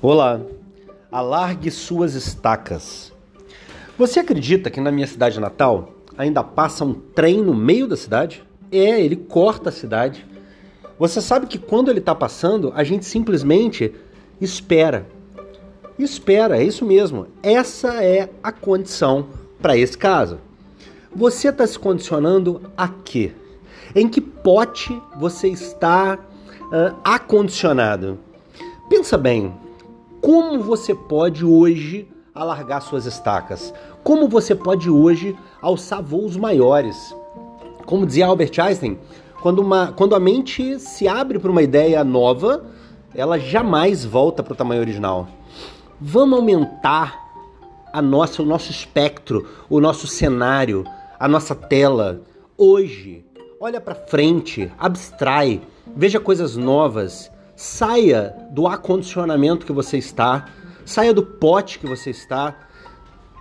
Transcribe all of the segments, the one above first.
Olá, alargue suas estacas. Você acredita que na minha cidade natal ainda passa um trem no meio da cidade? É, ele corta a cidade. Você sabe que quando ele está passando, a gente simplesmente espera. Espera, é isso mesmo. Essa é a condição para esse caso. Você está se condicionando a quê? Em que pote você está uh, acondicionado? Pensa bem, como você pode hoje alargar suas estacas? Como você pode hoje alçar voos maiores? Como dizia Albert Einstein, quando, uma, quando a mente se abre para uma ideia nova, ela jamais volta para o tamanho original. Vamos aumentar a nossa, o nosso espectro, o nosso cenário, a nossa tela. Hoje, olha para frente, abstrai, veja coisas novas Saia do acondicionamento que você está, saia do pote que você está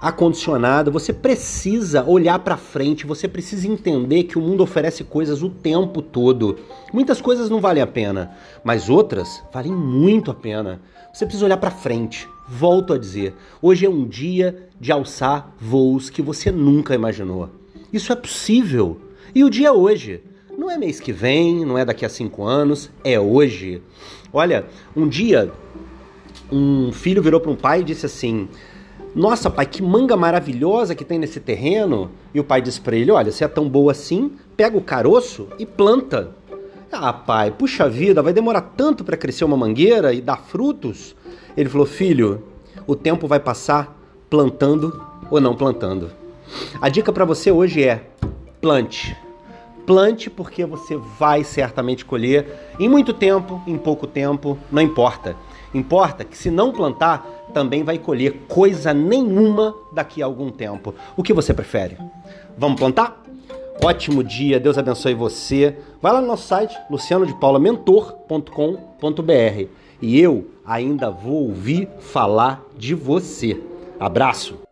acondicionado. Você precisa olhar para frente, você precisa entender que o mundo oferece coisas o tempo todo. Muitas coisas não valem a pena, mas outras valem muito a pena. Você precisa olhar para frente. Volto a dizer, hoje é um dia de alçar voos que você nunca imaginou. Isso é possível. E o dia é hoje. Não é mês que vem, não é daqui a cinco anos, é hoje. Olha, um dia um filho virou para um pai e disse assim: Nossa, pai, que manga maravilhosa que tem nesse terreno. E o pai disse para ele: Olha, se é tão boa assim, pega o caroço e planta. Ah, pai, puxa vida, vai demorar tanto para crescer uma mangueira e dar frutos? Ele falou: Filho, o tempo vai passar plantando ou não plantando. A dica para você hoje é: plante Plante porque você vai certamente colher em muito tempo, em pouco tempo, não importa. Importa que se não plantar, também vai colher coisa nenhuma daqui a algum tempo. O que você prefere? Vamos plantar? Ótimo dia, Deus abençoe você. Vai lá no nosso site, lucianodepaulamentor.com.br e eu ainda vou ouvir falar de você. Abraço!